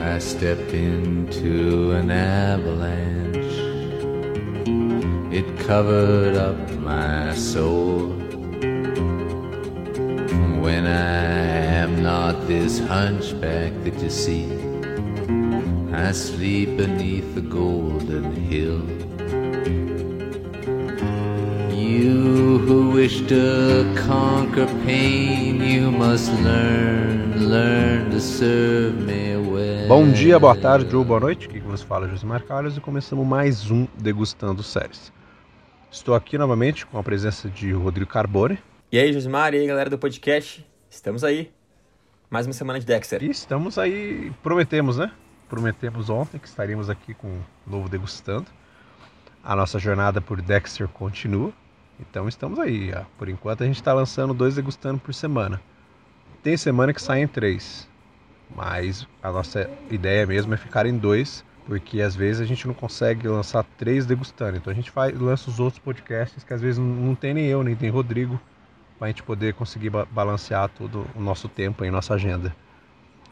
I stepped into an avalanche. It covered up my soul. When I am not this hunchback that you see, I sleep beneath the golden hill. You who wish to conquer pain, you must learn, learn to serve me well. Bom dia, boa tarde ou boa noite, aqui que vos fala é Josimar Carlos e começamos mais um Degustando Séries. Estou aqui novamente com a presença de Rodrigo Carbone. E aí, Josimar, e aí, galera do podcast? Estamos aí. Mais uma semana de Dexter. E estamos aí, prometemos, né? Prometemos ontem que estaríamos aqui com um novo Degustando. A nossa jornada por Dexter continua. Então estamos aí. Ó. Por enquanto a gente está lançando dois Degustando por semana. Tem semana que saem três. Mas a nossa ideia mesmo é ficar em dois, porque às vezes a gente não consegue lançar três degustando. Então a gente faz, lança os outros podcasts que às vezes não tem nem eu, nem tem Rodrigo, para a gente poder conseguir ba balancear todo o nosso tempo em nossa agenda.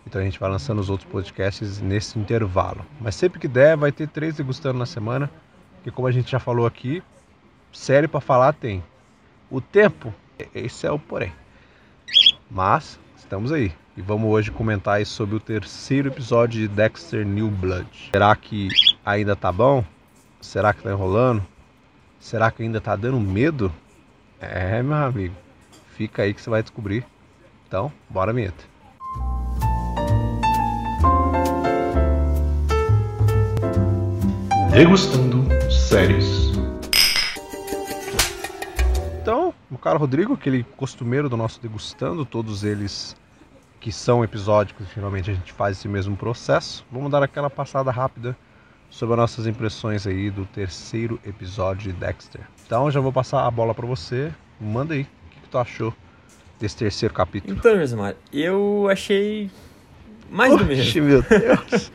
Então a gente vai lançando os outros podcasts nesse intervalo. Mas sempre que der, vai ter três degustando na semana, porque como a gente já falou aqui, série para falar tem. O tempo, esse é o porém. Mas estamos aí. E vamos hoje comentar sobre o terceiro episódio de Dexter New Blood. Será que ainda tá bom? Será que tá enrolando? Será que ainda tá dando medo? É, meu amigo. Fica aí que você vai descobrir. Então, bora vinheta. Degustando séries. O cara Rodrigo, aquele costumeiro do nosso degustando, todos eles que são episódicos, finalmente a gente faz esse mesmo processo. Vamos dar aquela passada rápida sobre as nossas impressões aí do terceiro episódio de Dexter. Então, já vou passar a bola para você. Manda aí, o que, que tu achou desse terceiro capítulo? Então, Josimar, eu achei mais do Oxe, mesmo. meu Deus,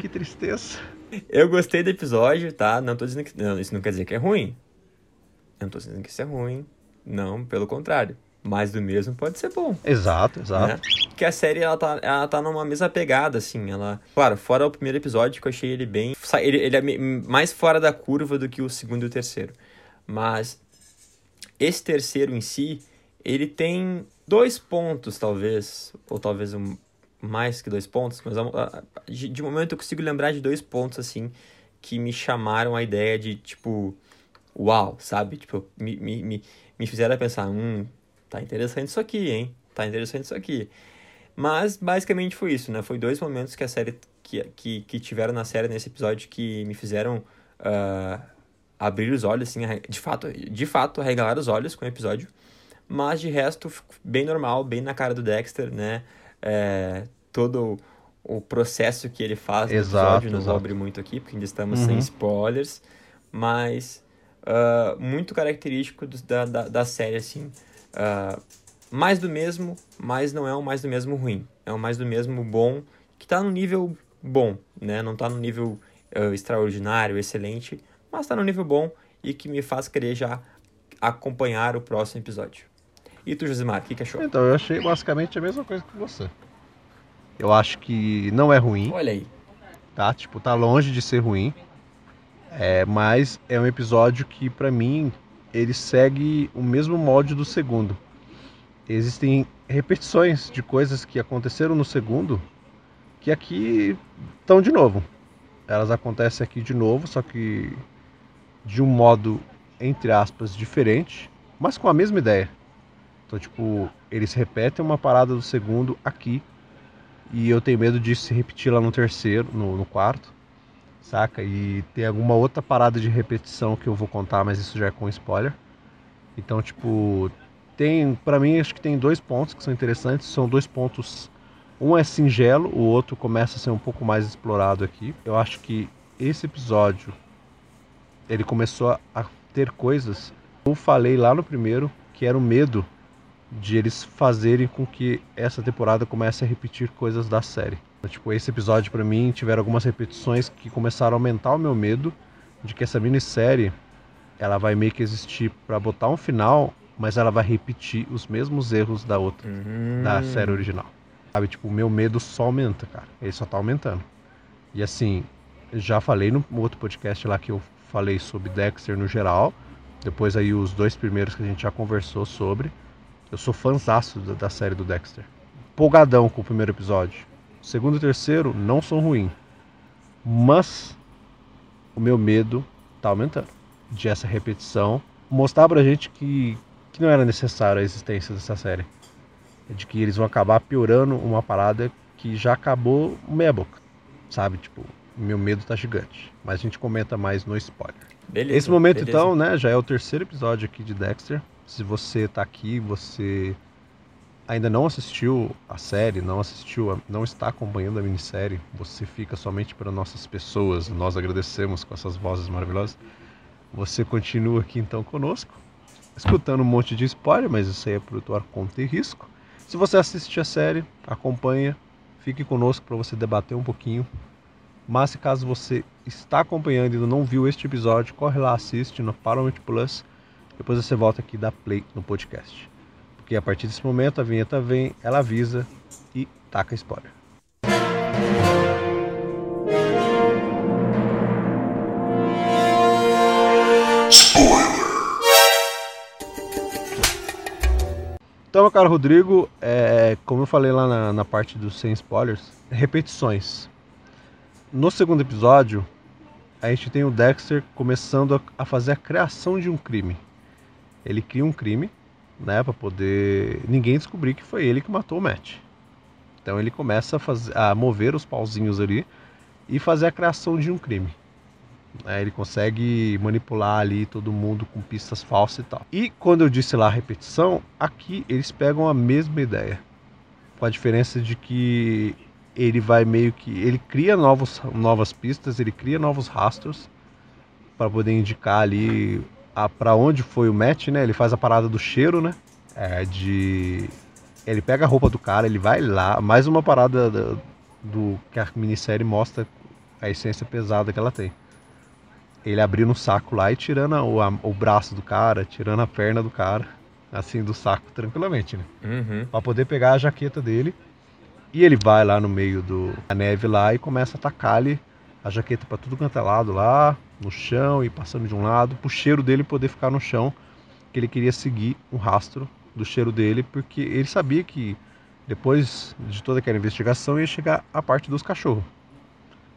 que tristeza. Eu gostei do episódio, tá? Não tô dizendo que. Não, isso não quer dizer que é ruim. Eu não tô dizendo que isso é ruim. Não, pelo contrário. Mais do mesmo pode ser bom. Exato, exato. Né? Porque a série, ela tá, ela tá numa mesma pegada, assim. Ela. Claro, fora o primeiro episódio, que eu achei ele bem. Ele, ele é mais fora da curva do que o segundo e o terceiro. Mas. Esse terceiro em si, ele tem dois pontos, talvez. Ou talvez um, mais que dois pontos. Mas ah, de, de momento eu consigo lembrar de dois pontos, assim. Que me chamaram a ideia de, tipo. Uau, sabe? Tipo, me, me, me, me fizeram pensar, hum, tá interessante isso aqui, hein? Tá interessante isso aqui. Mas basicamente foi isso, né? Foi dois momentos que a série que, que, que tiveram na série nesse episódio que me fizeram ah, abrir os olhos, assim, de fato, de fato, arregalar os olhos com o episódio. Mas de resto, bem normal, bem na cara do Dexter, né? É, todo o processo que ele faz no Exato, episódio, não vou exato. abrir muito aqui, porque ainda estamos Uhum. sem spoilers. Mas ah, muito característico do- da, da, da série, assim. Ah, mais do mesmo, mas não é um mais do mesmo ruim. É um mais do mesmo bom, que tá no nível bom, né? Não tá no nível ah, extraordinário, excelente, mas tá no nível bom e que me faz querer já acompanhar o próximo episódio. E tu, Josimar, o que, que achou? Então, eu achei basicamente a mesma coisa que você. Eu acho que não é ruim. Olha aí. tá? Tipo, tá longe de ser ruim. É, mas é um episódio que, pra mim, ele segue o mesmo molde do segundo. Existem repetições de coisas que aconteceram no segundo que aqui estão de novo. Elas acontecem aqui de novo, só que de um modo, entre aspas, diferente, mas com a mesma ideia. Então, tipo, eles repetem uma parada do segundo aqui e eu tenho medo de se repetir lá no terceiro, no, no quarto, saca? E tem alguma outra parada de repetição que eu vou contar, mas isso já é com spoiler. Então, tipo, tem, pra mim, acho que tem dois pontos que são interessantes. São dois pontos. Um é singelo, o outro começa a ser um pouco mais explorado aqui. Eu acho que esse episódio ele começou a ter coisas. Eu falei lá no primeiro que era o medo de eles fazerem com que essa temporada comece a repetir coisas da série. Tipo, esse episódio pra mim tiveram algumas repetições que começaram a aumentar o meu medo de que essa minissérie ela vai meio que existir pra botar um final, mas ela vai repetir os mesmos erros da outra, Hum, da série original. Sabe, tipo, o meu medo só aumenta, cara. Ele só tá aumentando. E assim, já falei no outro podcast lá que eu falei sobre Dexter no geral. Depois aí os dois primeiros que a gente já conversou sobre. Eu sou fãzaço da série do Dexter. Polgadão com o primeiro episódio. Segundo e terceiro não são ruins. Mas o meu medo tá aumentando. De essa repetição. Mostrar pra gente que, que não era necessário a existência dessa série. De que eles vão acabar piorando uma parada que já acabou meia boca. Sabe? Tipo, meu medo tá gigante. Mas a gente comenta mais no spoiler. Beleza. Esse momento, beleza. então, né, já é o terceiro episódio aqui de Dexter. Se você tá aqui, você ainda não assistiu a série, não assistiu, a, não está acompanhando a minissérie, você fica somente para nossas pessoas. Nós agradecemos com essas vozes maravilhosas. Você continua aqui então conosco, escutando um monte de spoiler, mas isso aí é pro tua conta e risco. Se você assistir a série, acompanha, fique conosco para você debater um pouquinho. Mas se caso você está acompanhando e ainda não viu este episódio, corre lá, assiste no Paramount Plus. Depois você volta aqui dá play no podcast. Porque a partir desse momento a vinheta vem, ela avisa e taca spoiler. Então, meu caro Rodrigo, é, como eu falei lá na, na parte dos sem spoilers, repetições. No segundo episódio, a gente tem o Dexter começando a, a fazer a criação de um crime. Ele cria um crime, né, para poder ninguém descobrir que foi ele que matou o Matt. Então ele começa a, fazer, a mover os pauzinhos ali e fazer a criação de um crime. Né, ele consegue manipular ali todo mundo com pistas falsas e tal. E quando eu disse lá repetição, aqui eles pegam a mesma ideia, com a diferença de que ele vai meio que ele cria novos, novas pistas, ele cria novos rastros para poder indicar ali para onde foi o match, né? Ele faz a parada do cheiro, né? É, de ele pega a roupa do cara, ele vai lá, mais uma parada do, do que a minissérie mostra a essência pesada que ela tem. Ele abrindo o saco lá e tirando o, a, o braço do cara, tirando a perna do cara, assim do saco tranquilamente, né? Uhum. Para poder pegar a jaqueta dele. E ele vai lá no meio do, da neve lá e começa a atacar ali a jaqueta para tudo quanto é lado lá, no chão e passando de um lado, pro cheiro dele poder ficar no chão, que ele queria seguir um rastro do cheiro dele, porque ele sabia que depois de toda aquela investigação ia chegar a parte dos cachorros,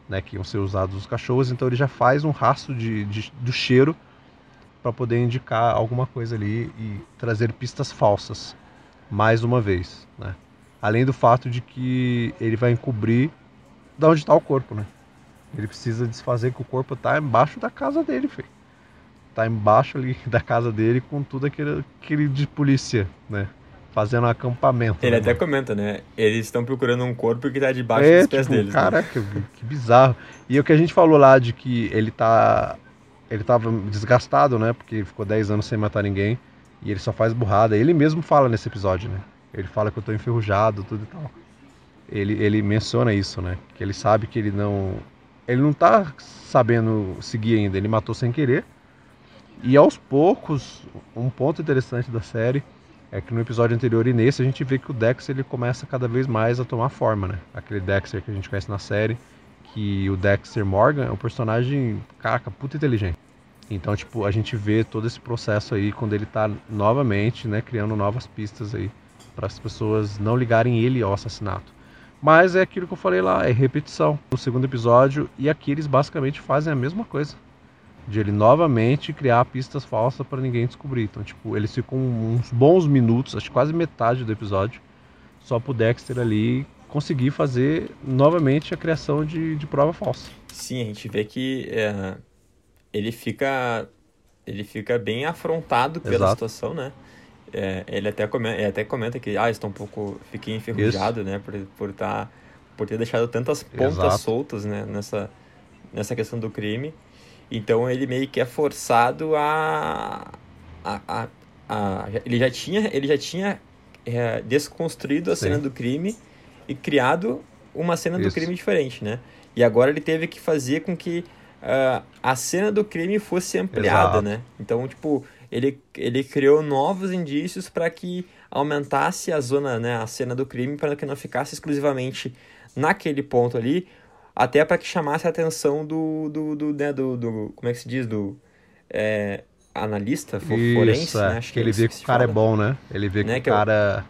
né, que iam ser usados os cachorros, então ele já faz um rastro de, de do cheiro para poder indicar alguma coisa ali e trazer pistas falsas, mais uma vez, né? Além do fato de que ele vai encobrir de onde está o corpo, né? Ele precisa desfazer que o corpo tá embaixo da casa dele, filho. Tá embaixo ali da casa dele com tudo aquele, aquele de polícia, né? Fazendo um acampamento. Ele né, até mano? comenta, né? Eles estão procurando um corpo que tá debaixo é, dos pés tipo, deles. né? Caraca, que bizarro. E o que a gente falou lá de que ele tá. Ele tava desgastado, né? Porque ficou 10 anos sem matar ninguém. E ele só faz burrada. Ele mesmo fala nesse episódio, né? Ele fala que eu tô enferrujado, tudo e tal. Ele, ele menciona isso, né? Que ele sabe que ele não. Ele não tá sabendo seguir ainda. Ele matou sem querer. E aos poucos, um ponto interessante da série é que no episódio anterior e nesse a gente vê que o Dexter ele começa cada vez mais a tomar forma, né? Aquele Dexter que a gente conhece na série, que o Dexter Morgan é um personagem, caraca, puta inteligente. Então, tipo, a gente vê todo esse processo aí quando ele tá novamente, né, criando novas pistas aí para as pessoas não ligarem ele ao assassinato. Mas é aquilo que eu falei lá, é repetição. No segundo episódio, e aqui eles basicamente fazem a mesma coisa. De ele novamente criar pistas falsas para ninguém descobrir. Então, tipo, eles ficam uns bons minutos, acho que quase metade do episódio, só pro Dexter ali conseguir fazer novamente a criação de, de prova falsa. Sim, a gente vê que é, ele fica ele fica bem afrontado pela Exato. situação, né? É, ele, até comenta, ele até comenta que ah, estou um pouco fiquei enferrujado, né, por por tá, por ter deixado tantas pontas Exato. soltas, né, nessa nessa questão do crime. Então ele meio que é forçado a, a, a, a- ele já tinha ele já tinha é, desconstruído a Sim. cena do crime e criado uma cena do Isso. crime diferente, né? E agora ele teve que fazer com que ah, a cena do crime fosse ampliada, Exato. né? Então, tipo, ele, ele criou novos indícios para que aumentasse a zona, né, a cena do crime para que não ficasse exclusivamente naquele ponto ali, até para que chamasse a atenção do, do, do, né, do, do, como é que se diz, do é, analista fo Isso, forense, é. né? Acho que ele vê que, o cara é bom, né? Ele vê Né, que, que o é o- cara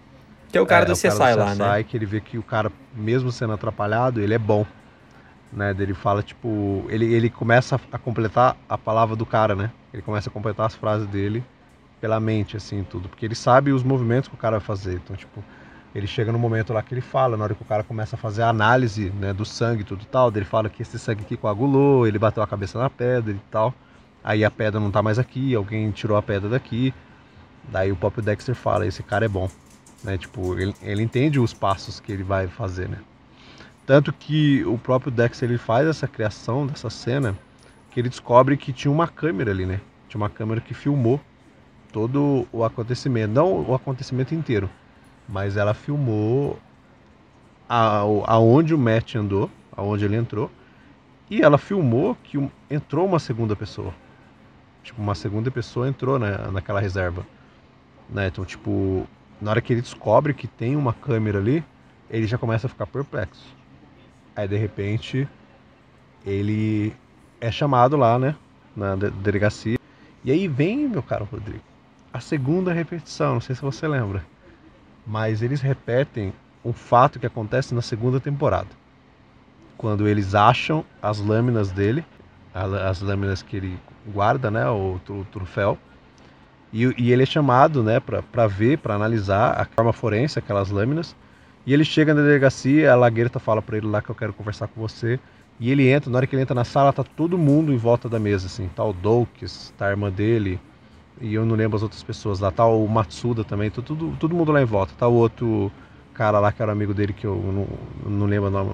Que é o cara é, do o CSI cara do lá, né? CSI, que ele vê que o cara, mesmo sendo atrapalhado, ele é bom. Né? Ele fala, tipo, ele, ele começa a completar a palavra do cara, né? Ele começa a completar as frases dele pela mente, assim, tudo. Porque ele sabe os movimentos que o cara vai fazer. Então, tipo, ele chega no momento lá que ele fala, na hora que o cara começa a fazer a análise né, do sangue e tudo tal, ele fala que esse sangue aqui coagulou, ele bateu a cabeça na pedra e tal. Aí a pedra não tá mais aqui, alguém tirou a pedra daqui. Daí o próprio Dexter fala, esse cara é bom. Né? Tipo, ele, ele entende os passos que ele vai fazer, né? Tanto que o próprio Dexter ele faz essa criação dessa cena que ele descobre que tinha uma câmera ali, né? Tinha uma câmera que filmou todo o acontecimento, não o acontecimento inteiro, mas ela filmou aonde o Matt andou, aonde ele entrou, e ela filmou que entrou uma segunda pessoa. Tipo, uma segunda pessoa entrou na, naquela reserva. Né? Então, tipo, na hora que ele descobre que tem uma câmera ali, ele já começa a ficar perplexo. Aí, de repente, ele é chamado lá, né? Na de- delegacia. E aí vem, meu caro Rodrigo, a segunda repetição. Não sei se você lembra. Mas eles repetem um fato que acontece na segunda temporada. Quando eles acham as lâminas dele, as lâminas que ele guarda, né? O, o troféu. E, e ele é chamado, né, para ver, para analisar a forma forense, aquelas lâminas. E ele chega na delegacia, a Laguerta fala para ele lá que eu quero conversar com você. E ele entra, na hora que ele entra na sala, tá todo mundo em volta da mesa, assim. Tá o Doukes, tá a irmã dele, e eu não lembro as outras pessoas lá. Tá o Matsuda também, tá tudo, todo mundo lá em volta. Tá o outro cara lá que era amigo dele, que eu não, não lembro o nome,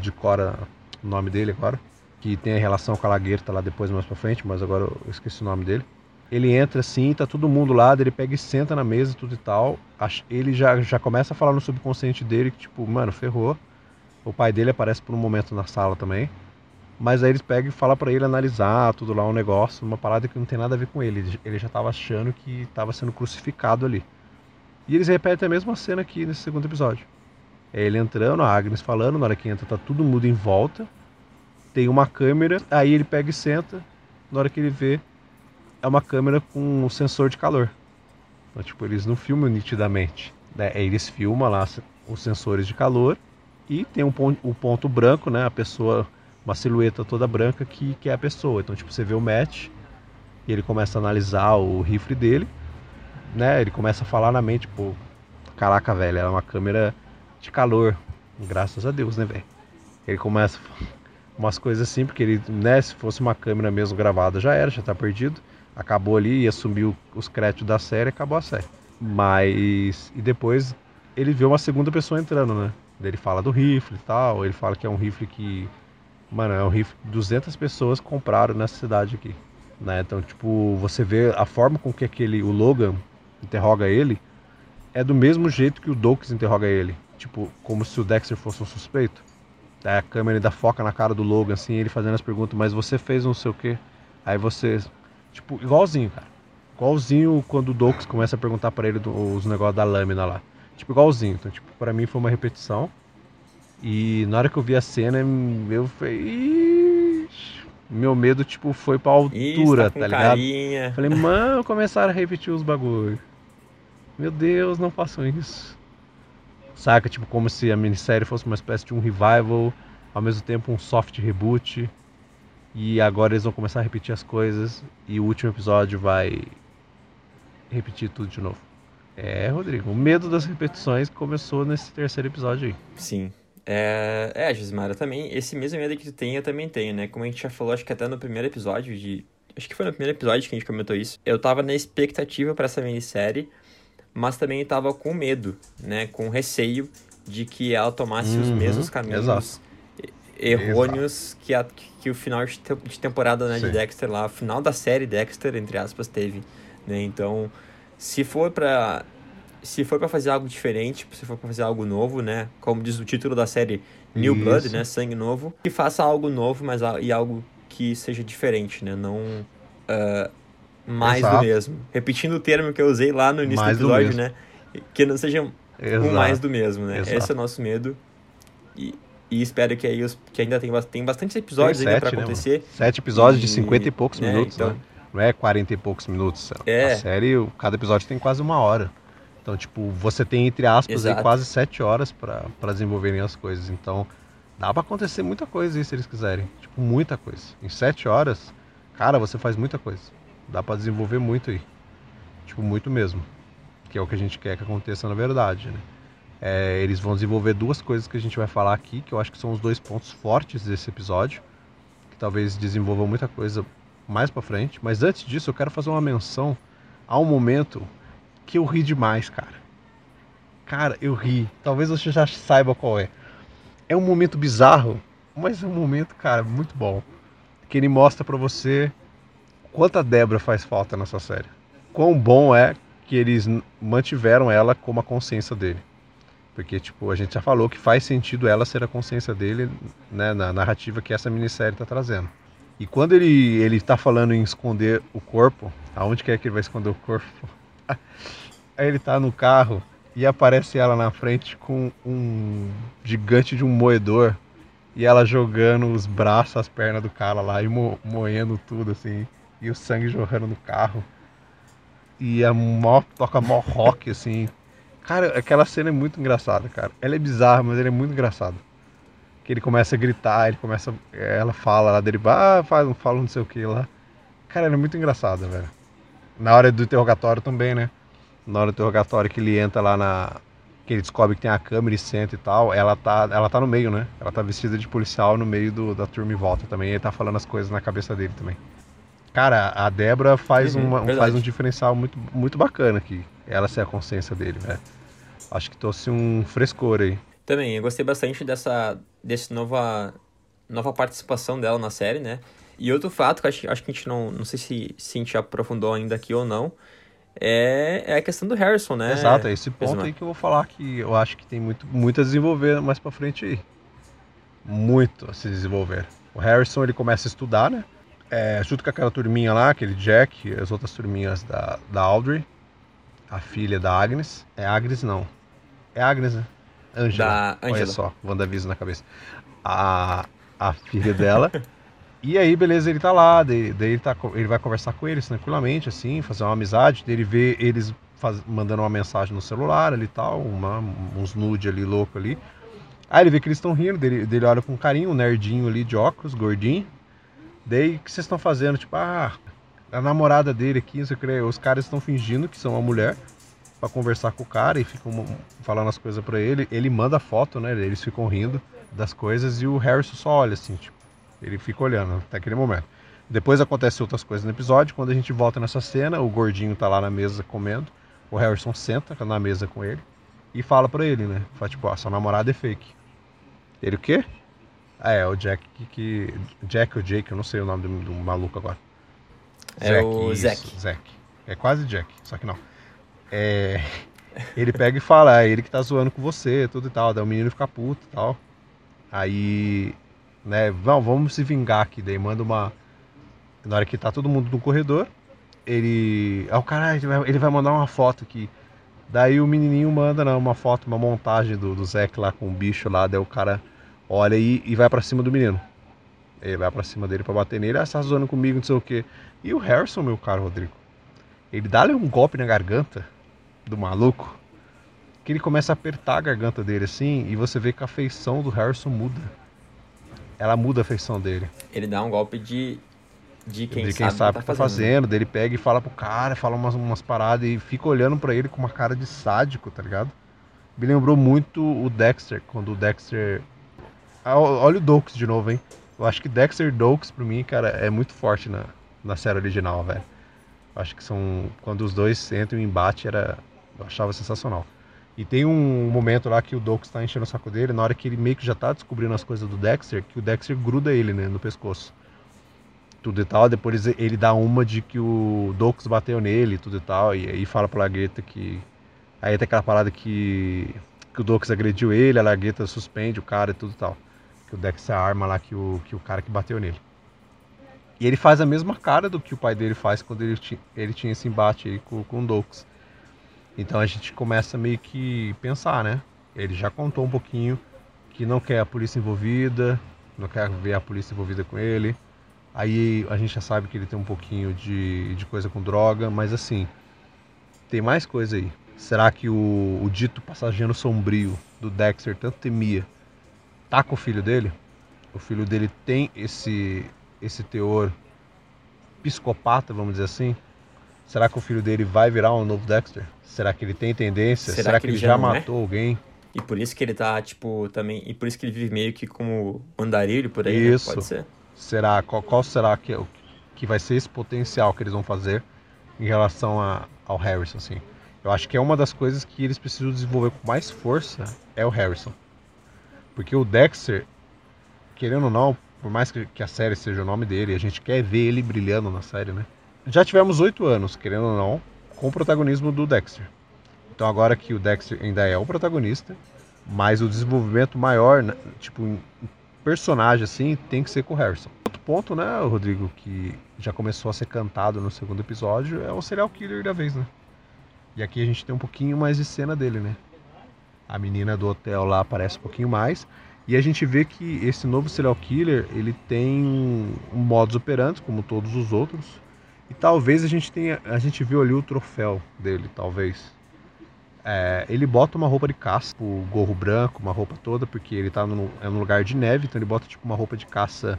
de cora o nome dele agora. Que tem a relação com a Laguerta lá depois, mais pra frente, mas agora eu esqueci o nome dele. Ele entra assim, tá todo mundo lá, ele pega e senta na mesa tudo e tal. Ele já, já começa a falar no subconsciente dele que, tipo, mano, ferrou. O pai dele aparece por um momento na sala também. Mas aí eles pegam e falam pra ele analisar tudo lá, um negócio, uma parada que não tem nada a ver com. Ele- Ele já tava achando que tava sendo crucificado ali. E eles repetem a mesma cena aqui nesse segundo episódio. É ele entrando, a Agnes falando, na hora que entra tá todo mundo em volta. Tem uma câmera, aí ele pega e senta. Na hora que ele vê, é uma câmera com um sensor de calor. Então, tipo, eles não filmam nitidamente. Né? Eles filmam lá os sensores de calor e tem um ponto, um ponto branco, né? A pessoa, uma silhueta toda branca que, que é a pessoa. Então, tipo, você vê o match e ele começa a analisar o rifle dele, né? Ele começa a falar na mente, pô, caraca, velho, é uma câmera de calor. Graças a Deus, né, velho? Ele começa umas coisas assim, porque ele, né, se fosse uma câmera mesmo gravada já era, já tá perdido. Acabou ali, ia assumir o- os créditos da série, acabou a série. Mas e depois ele vê uma segunda pessoa entrando, né? Ele fala do rifle e tal, ele fala que é um rifle que mano, é um rifle que 200 pessoas compraram nessa cidade aqui, né? Então, tipo, você vê a forma com que aquele o Logan interroga ele é do mesmo jeito que o Doakes interroga ele, tipo, como se o Dexter fosse um suspeito. Aí a câmera ainda foca na cara do Logan, assim, ele fazendo as perguntas, mas você fez não sei o quê. Aí você. Tipo, igualzinho, cara. Igualzinho quando o Doakes começa a perguntar pra ele do- os negócios da lâmina lá. Tipo, igualzinho. Então, tipo, pra mim foi uma repetição. E na hora que eu vi a cena, eu falei. Meu medo, tipo, foi pra Ih, altura, com tá ligado? carinha. Falei, mano, começaram a repetir os bagulho. Meu Deus, não façam isso. Saca, tipo, como se a minissérie fosse uma espécie de um revival, ao mesmo tempo um soft reboot. E agora eles vão começar a repetir as coisas e o último episódio vai repetir tudo de novo. É, Rodrigo, o medo das repetições começou nesse terceiro episódio aí. Sim. É, é Gismara, também, esse mesmo medo que tu tem, eu também tenho, né? Como a gente já falou, acho que até no primeiro episódio de... Acho que foi no primeiro episódio que a gente comentou isso. Eu tava na expectativa pra essa minissérie, mas também tava com medo, né? Com receio de que ela tomasse os Uhum, mesmos caminhos exato. Errôneos que, a, que o final de, te- de temporada né, de. Dexter lá, final da série Dexter, entre aspas, teve, né? Então, se for pra se for para fazer algo diferente, se for para fazer algo novo, né? Como diz o título da série New Isso. Blood, né? Sangue novo, que faça algo novo, mas e algo que seja diferente, né? Não ah, mais do Exato. mesmo. Repetindo o termo que eu usei lá no início Mais do do episódio, mesmo. né? que não seja Exato. um mais do mesmo, né? Exato. Esse é o nosso medo. E, e espero que aí os, que ainda tem, tem bastantes episódios Tem ainda sete, pra né, acontecer. Sete episódios de E- 50 e poucos né, minutos, então- né? Não é 40 e poucos minutos. É. A série, cada episódio tem quase uma hora. Então, tipo, você tem, entre aspas, aí, quase sete horas pra desenvolverem as coisas. Então, dá pra acontecer muita coisa aí, se eles quiserem. Tipo, muita coisa. Em sete horas, cara, você faz muita coisa. Dá pra desenvolver muito aí. Tipo, muito mesmo. Que é o que a gente quer que aconteça na verdade, né? É, eles vão desenvolver duas coisas que a gente vai falar aqui, que eu acho que são os dois pontos fortes desse episódio, que talvez desenvolvam muita coisa mais pra frente. Mas antes disso, eu quero fazer uma menção a um momento que eu ri demais, cara. Cara, eu ri. Talvez você já saiba qual é. É um momento bizarro, mas é um momento, cara, muito bom. Que ele mostra pra você quanta Débora faz falta nessa série. Quão bom é que eles mantiveram ela como a consciência dele. Porque, tipo, a gente já falou que faz sentido ela ser a consciência dele, né, na narrativa que essa minissérie tá trazendo. E quando ele, ele tá falando em esconder o corpo, aonde quer que ele vai esconder o corpo? Aí ele tá no carro e aparece ela na frente com um gigante de um moedor e ela jogando os braços, as pernas do cara lá e mo moendo tudo assim, e o sangue jorrando no carro. E a mó, toca mó rock assim. Cara, aquela cena é muito engraçada, cara. Ela é bizarra, mas ela é muito engraçada. Que ele começa a gritar, ele começa. Ela fala lá dele, ah, fala, fala não sei o que lá. Cara, ela é muito engraçada, velho. Na hora do interrogatório também, né? Na hora do interrogatório que ele entra lá na. Que ele descobre que tem a câmera e senta e tal, ela tá, ela tá no meio, né? Ela tá vestida de policial no meio do, da turma em volta também. E ele tá falando as coisas na cabeça dele também. Cara, a Débora faz, Uhum, uma, faz um diferencial muito, muito bacana aqui. Ela ser a consciência dele, velho. Acho que trouxe um frescor aí. Também, eu gostei bastante dessa desse nova, nova participação dela na série, né? E outro fato que acho, acho que a gente não, não sei se, se a gente aprofundou ainda aqui ou não, é, é a questão do Harrison, né? Exato, é esse ponto Pessoal? aí que eu vou falar que eu acho que tem muito, muito a desenvolver mais pra frente aí. Muito a se desenvolver. O Harrison ele começa a estudar, né? É, junto com aquela turminha lá, aquele Jack, as outras turminhas da, da Audrey, a filha da Agnes. É Agnes não. É Agnes, né? Angela. Olha só, WandaVision na cabeça. A, a filha dela. E aí, beleza, ele tá lá, daí, daí ele, tá, ele vai conversar com eles tranquilamente, assim, fazer uma amizade, ele vê eles faz- mandando uma mensagem no celular ali e tal, uma, uns nude ali, louco ali. Aí ele vê que eles estão rindo, dele, dele olha com carinho, um nerdinho ali de óculos, gordinho. Daí, o que vocês estão fazendo? Tipo, ah, a namorada dele aqui, não sei o que, os caras estão fingindo que são uma mulher pra conversar com o cara e ficam falando as coisas pra ele. Ele manda foto, né? Eles ficam rindo das coisas e o Harrison só olha assim, tipo, ele fica olhando até aquele momento. Depois acontece outras coisas no episódio. Quando a gente volta nessa cena, o gordinho tá lá na mesa comendo. O Harrison senta na mesa com ele e fala pra ele, né? Fala tipo, ó, sua namorada é fake. Ele o quê? Ah, é, o Jack que. Jack ou Jake, eu não sei o nome do, do maluco agora. É o Zack. Zack. É quase Jack, só que não. É, ele pega e fala, é ele que tá zoando com você, tudo e tal. Daí o menino fica puto e tal. Aí, né, não, vamos se vingar aqui. Daí manda uma. Na hora que tá todo mundo no corredor, ele. Ah, o cara, ele vai, mandar uma foto aqui. Daí o menininho manda né, uma foto, uma montagem do, do Zack lá com o bicho lá. Daí o cara olha e, e vai pra cima do menino. Ele vai pra cima dele pra bater nele. Ah, você tá zoando comigo, não sei o quê. E o Harrison, meu caro Rodrigo, ele dá-lhe um golpe na garganta do maluco. Que ele começa a apertar a garganta dele assim. E você vê que a feição do Harrison muda. Ela muda a feição dele Ele dá um golpe de, de quem de sabe, quem sabe o o que tá né? fazendo. Daí ele pega e fala pro cara, fala umas, umas paradas e fica olhando pra ele com uma cara de sádico, tá ligado? Me lembrou muito o Dexter, quando o Dexter. Ah, olha o Dokes de novo, hein? Eu acho que Dexter e Dokes, pra mim, cara, é muito forte na, na série original, velho. Acho que são. Quando os dois entram em embate, era. Eu achava sensacional. E tem um momento lá que o Dokes tá enchendo o saco dele, na hora que ele meio que já tá descobrindo as coisas do Dexter, que o Dexter gruda ele, né, no pescoço tudo e tal. Depois ele dá uma de que o Dokes bateu nele, tudo e tal. E aí fala pra Lagueta que. Aí tem aquela parada que, que o Dokes agrediu ele, a Lagueta suspende o cara e tudo e tal. Que o Dex arma lá que o, que o cara que bateu nele. E ele faz a mesma cara do que o pai dele faz quando ele, ele tinha esse embate aí com, com o Dokes. Então a gente começa meio que pensar, né? Ele já contou um pouquinho que não quer a polícia envolvida, não quer ver a polícia envolvida com ele. Aí a gente já sabe que ele tem um pouquinho de, de coisa com droga, mas assim, tem mais coisa aí. Será que o, o dito passageiro sombrio do Dexter tanto temia tá com o filho dele? O filho dele tem esse, esse teor psicopata, vamos dizer assim? Será que o filho dele vai virar um novo Dexter? Será que ele tem tendência? Será Será, que que, ele já já é? matou alguém? E por isso que ele tá, tipo, também. E por isso que ele vive meio que como andarilho por aí, né? Isso. Pode ser. Será qual, qual será que, é que vai ser esse potencial que eles vão fazer em relação a, ao Harrison, assim? Eu acho que é uma das coisas que eles precisam desenvolver com mais força é o Harrison, porque o Dexter, querendo ou não, por mais que, que a série seja o nome dele, a gente quer ver ele brilhando na série, né? Já tivemos oito anos, querendo ou não, com o protagonismo do Dexter. Então agora que o Dexter ainda é o protagonista, mas o desenvolvimento maior, né, tipo, em personagem assim, tem que ser com o Harrison. Outro ponto, né, Rodrigo, que já começou a ser cantado no segundo episódio, é o serial killer da vez, né? E aqui a gente tem um pouquinho mais de cena dele, né? A menina do hotel lá aparece um pouquinho mais. E a gente vê que esse novo serial killer, ele tem um, um modus operandi, como todos os outros. E talvez a gente tenha, a gente viu ali o troféu dele, talvez. É, ele bota uma roupa de caça, o gorro branco, uma roupa toda, porque ele tá no, é num lugar de neve, então ele bota tipo uma roupa de caça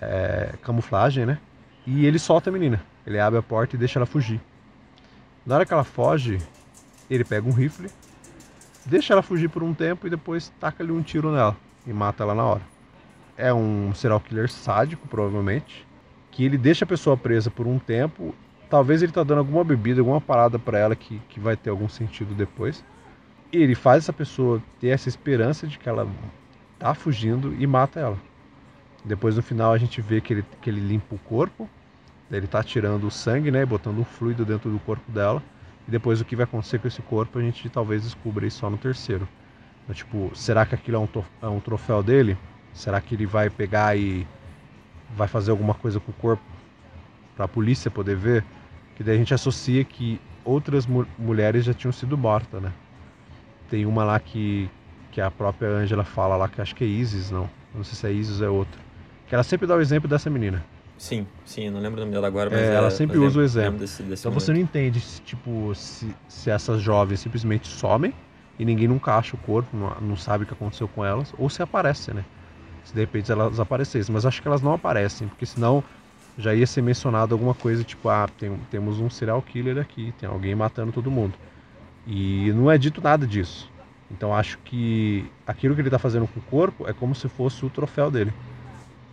é, camuflagem, né? E ele solta a menina. Ele abre a porta e deixa ela fugir. Na hora que ela foge, ele pega um rifle, deixa ela fugir por um tempo e depois taca ali um tiro nela e mata ela na hora. É um serial killer sádico, provavelmente, que ele deixa a pessoa presa por um tempo. Talvez ele tá dando alguma bebida, alguma parada para ela que, que vai ter algum sentido depois. E ele faz essa pessoa ter essa esperança de que ela tá fugindo e mata ela. Depois no final a gente vê que ele, que ele limpa o corpo, ele tá tirando o sangue, né, botando um fluido dentro do corpo dela. E depois o que vai acontecer com esse corpo a gente talvez descubra aí só no terceiro. Então, tipo, será que aquilo é um, é um troféu dele? Será que ele vai pegar e vai fazer alguma coisa com o corpo para a polícia poder ver? Que daí a gente associa que outras mu- mulheres já tinham sido mortas, né? Tem uma lá que, que a própria Angela fala lá, que acho que é Isis, não. Não sei se é Isis ou é outra. Que ela sempre dá o exemplo dessa menina. Sim, sim, não lembro o nome dela agora, mas É, ela sempre mas usa o exemplo. Desse, desse Então você momento. não entende se, tipo, se, se essas jovens simplesmente somem e ninguém nunca acha o corpo, não, não sabe o que aconteceu com elas, ou se aparecem, né? Se de repente elas aparecessem. Mas acho que elas não aparecem, porque senão já ia ser mencionado alguma coisa tipo, ah, tem- temos um serial killer aqui, tem alguém matando todo mundo. E não é dito nada disso. Então acho que aquilo que ele está fazendo com o corpo é como se fosse o troféu dele.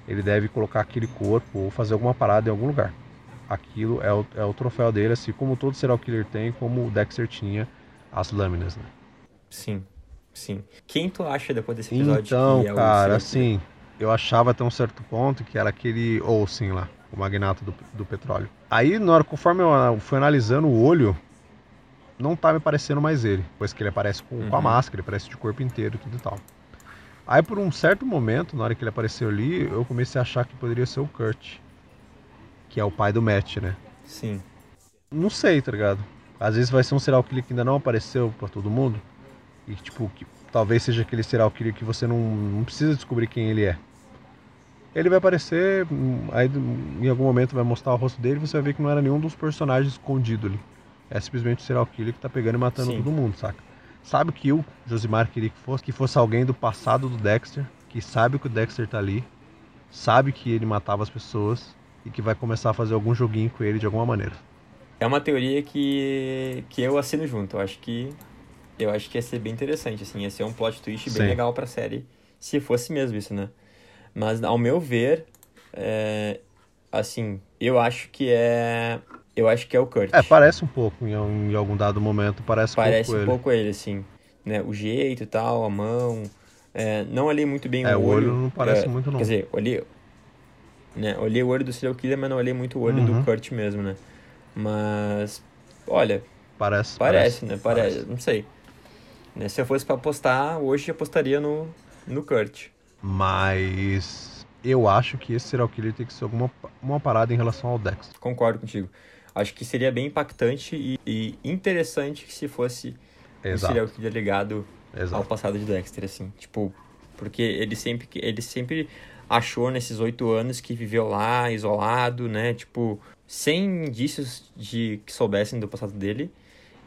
Ele deve colocar aquele corpo ou fazer alguma parada em algum lugar aquilo é o, é o troféu dele, assim como todo serial killer tem, como o Dexter tinha as lâminas, né? Sim, sim. Quem tu acha depois desse episódio Então, que é cara, assim, eu achava até um certo ponto que era aquele Olsen lá, o magnata do, do petróleo. Aí, na hora, conforme eu fui analisando o olho, não tá me parecendo mais ele, pois que ele aparece com, com a Uhum. máscara, ele aparece de corpo inteiro e tudo e tal. Aí, por um certo momento, na hora que ele apareceu ali, eu comecei a achar que poderia ser o Kurt, que é o pai do Matt, né? Sim, Não sei, tá ligado? Às vezes vai ser um serial killer que ainda não apareceu pra todo mundo. E tipo, que talvez seja aquele serial killer que você não, não precisa descobrir quem ele é. Ele vai aparecer, hum, aí em algum momento vai mostrar o rosto dele e você vai ver que não era nenhum dos personagens escondido ali. É simplesmente o serial killer que tá pegando e matando Sim. todo mundo, saca? Sabe que eu, Josimar, queria que fosse, que fosse alguém do passado do Dexter, que sabe que o Dexter tá ali, sabe que ele matava as pessoas e que vai começar a fazer algum joguinho com ele de alguma maneira. É uma teoria que, que eu assino junto. Eu acho que eu acho que ia ser bem interessante, assim, ia ser um plot twist bem Sim. legal pra série, se fosse mesmo isso, né? Mas ao meu ver, é, assim, eu acho que é eu acho que é o Kurt. É, parece um pouco, em, em algum dado momento, parece, Parece um um pouco pouco ele, assim, né? O jeito e tal, a mão, é, não olhei muito bem ele. É, o o olho não parece é, muito não. Quer dizer, olhei, né, olhei o olho do serial killer, mas não olhei muito o olho Uhum. do Kurt mesmo, né? Mas, olha, parece, parece, né? Parece, não sei. Né, Se eu fosse pra apostar, hoje eu apostaria no, no Kurt. Mas eu acho que esse serial killer tem que ser alguma uma parada em relação ao Dexter. Concordo contigo. Acho que seria bem impactante e, e interessante se fosse Exato. um serial killer ligado ao Exato. passado de Dexter, assim. Tipo, porque ele sempre, ele sempre achou nesses oito anos que viveu lá, isolado, né? Tipo, sem indícios de que soubessem do passado dele.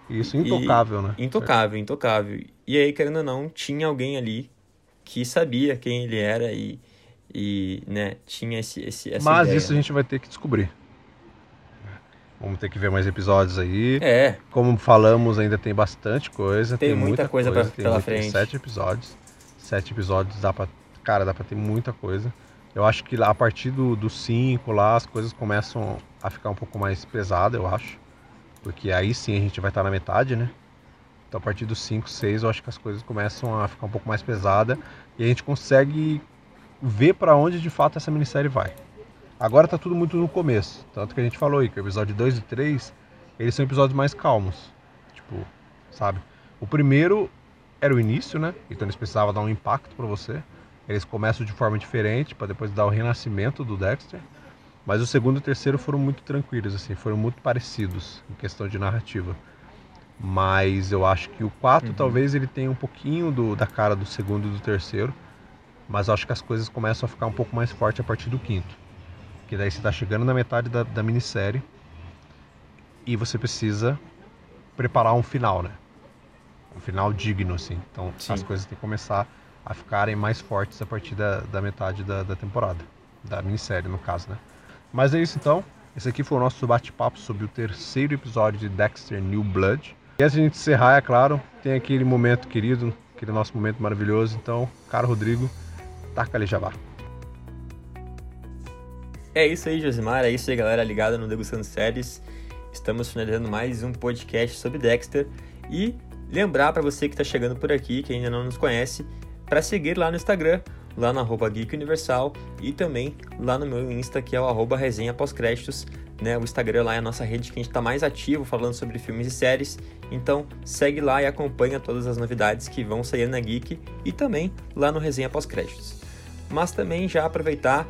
Isso intocável, né? Intocável, intocável. E aí, querendo ou não, tinha alguém ali que sabia quem ele era e, e né, tinha esse, esse, essa Mas ideia. isso a gente vai ter que descobrir. Vamos ter que ver mais episódios aí. É, Como falamos, ainda tem bastante coisa. Tem muita coisa pra- tem pela muito- tem frente. sete episódios. Sete episódios dá pra. Cara, dá pra ter muita coisa. Eu acho que lá, a partir do, do cinco lá, as coisas começam a ficar um pouco mais pesadas, eu acho. Porque aí sim a gente vai estar na metade, né? Então a partir do 5, 6, eu acho que as coisas começam a ficar um pouco mais pesadas. E a gente consegue ver pra onde de fato essa minissérie vai. Agora tá tudo muito no começo. Tanto que a gente falou aí que o episódio 2 e 3, eles são episódios mais calmos. Tipo, sabe? O primeiro era o início, né? Então eles precisavam dar um impacto pra você. Eles começam de forma diferente para depois dar o renascimento do Dexter. Mas o segundo e o terceiro foram muito tranquilos, assim, foram muito parecidos em questão de narrativa. Mas eu acho que o 4 Uhum. talvez ele tenha um pouquinho do, da cara do segundo e do terceiro. Mas eu acho que as coisas começam a ficar um pouco mais forte a partir do quinto. Que daí você está chegando na metade da, da minissérie e você precisa preparar um final, né? Um final digno, assim. Então Sim. as coisas têm que começar a ficarem mais fortes a partir da, da metade da, da temporada. Da minissérie, no caso, né? Mas é isso então. Esse aqui foi o nosso bate-papo sobre o terceiro episódio de Dexter New Blood. E antes de a gente encerrar, é claro, tem aquele momento querido, aquele nosso momento maravilhoso. Então, caro Rodrigo, taca ali jabá. É isso aí, Josimar. É isso aí, galera, ligada no Degustando Séries. Estamos finalizando mais um podcast sobre Dexter. E lembrar para você que está chegando por aqui, que ainda não nos conhece, para seguir lá no Instagram, lá no arroba Geek Universal e também lá no meu Insta, que é o arroba resenha pós-créditos. Né? O Instagram lá é a nossa rede que a gente está mais ativo falando sobre filmes e séries. Então segue lá e acompanha todas as novidades que vão sair na Geek e também lá no Resenha Pós-Créditos. Mas também já aproveitar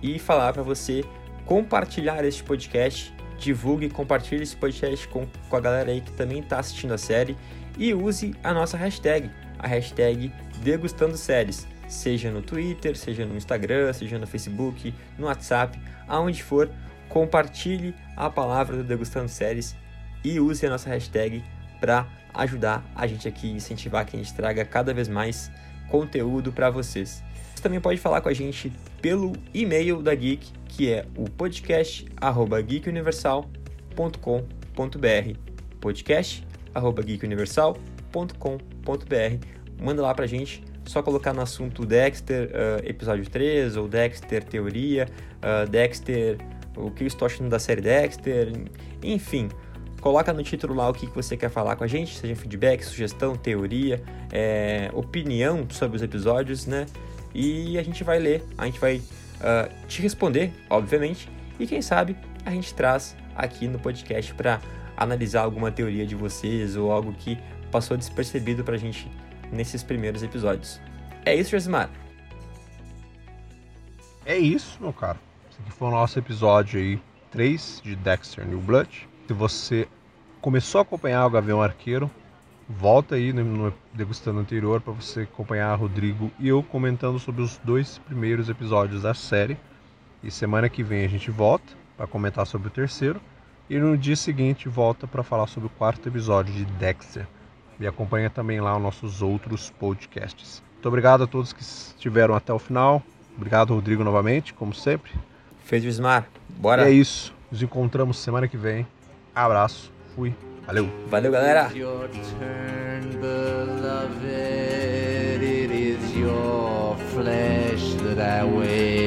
e falar para você compartilhar este podcast, divulgue compartilhe esse podcast com, com a galera aí que também está assistindo a série e use a nossa hashtag, a hashtag Degustando Séries, seja no Twitter, seja no Instagram, seja no Facebook, no WhatsApp, aonde for, compartilhe a palavra do Degustando Séries e use a nossa hashtag para ajudar a gente aqui, incentivar que a gente traga cada vez mais conteúdo para vocês. Você também pode falar com a gente pelo e-mail da Geek, que é o podcast@geekuniversal.com.br. podcast@geekuniversal.com.br. Manda lá pra gente, só colocar no assunto Dexter uh, episódio 3 ou Dexter teoria, uh, Dexter o que eu estou achando da série Dexter, enfim, coloca no título lá o que você quer falar com a gente, seja feedback, sugestão, teoria, é, opinião sobre os episódios, né? E a gente vai ler, a gente vai uh, te responder, obviamente, e quem sabe a gente traz aqui no podcast para analisar alguma teoria de vocês ou algo que passou despercebido pra gente nesses primeiros episódios. É isso, Josimar? É isso, meu caro. Esse aqui foi o nosso episódio aí 3 de Dexter New Blood. Se você começou a acompanhar o Gavião Arqueiro, volta aí no, degustando anterior para você acompanhar Rodrigo e eu comentando sobre os dois primeiros episódios da série. E semana que vem a gente volta para comentar sobre o terceiro e no dia seguinte volta para falar sobre o quarto episódio de Dexter. E acompanha também lá os nossos outros podcasts. Muito obrigado a todos que estiveram até o final. Obrigado, Rodrigo, novamente, como sempre. Fez Josimar? Bora! E é isso. Nos encontramos semana que vem. Abraço. Fui. Valeu. Valeu, galera! Flesh that I wear.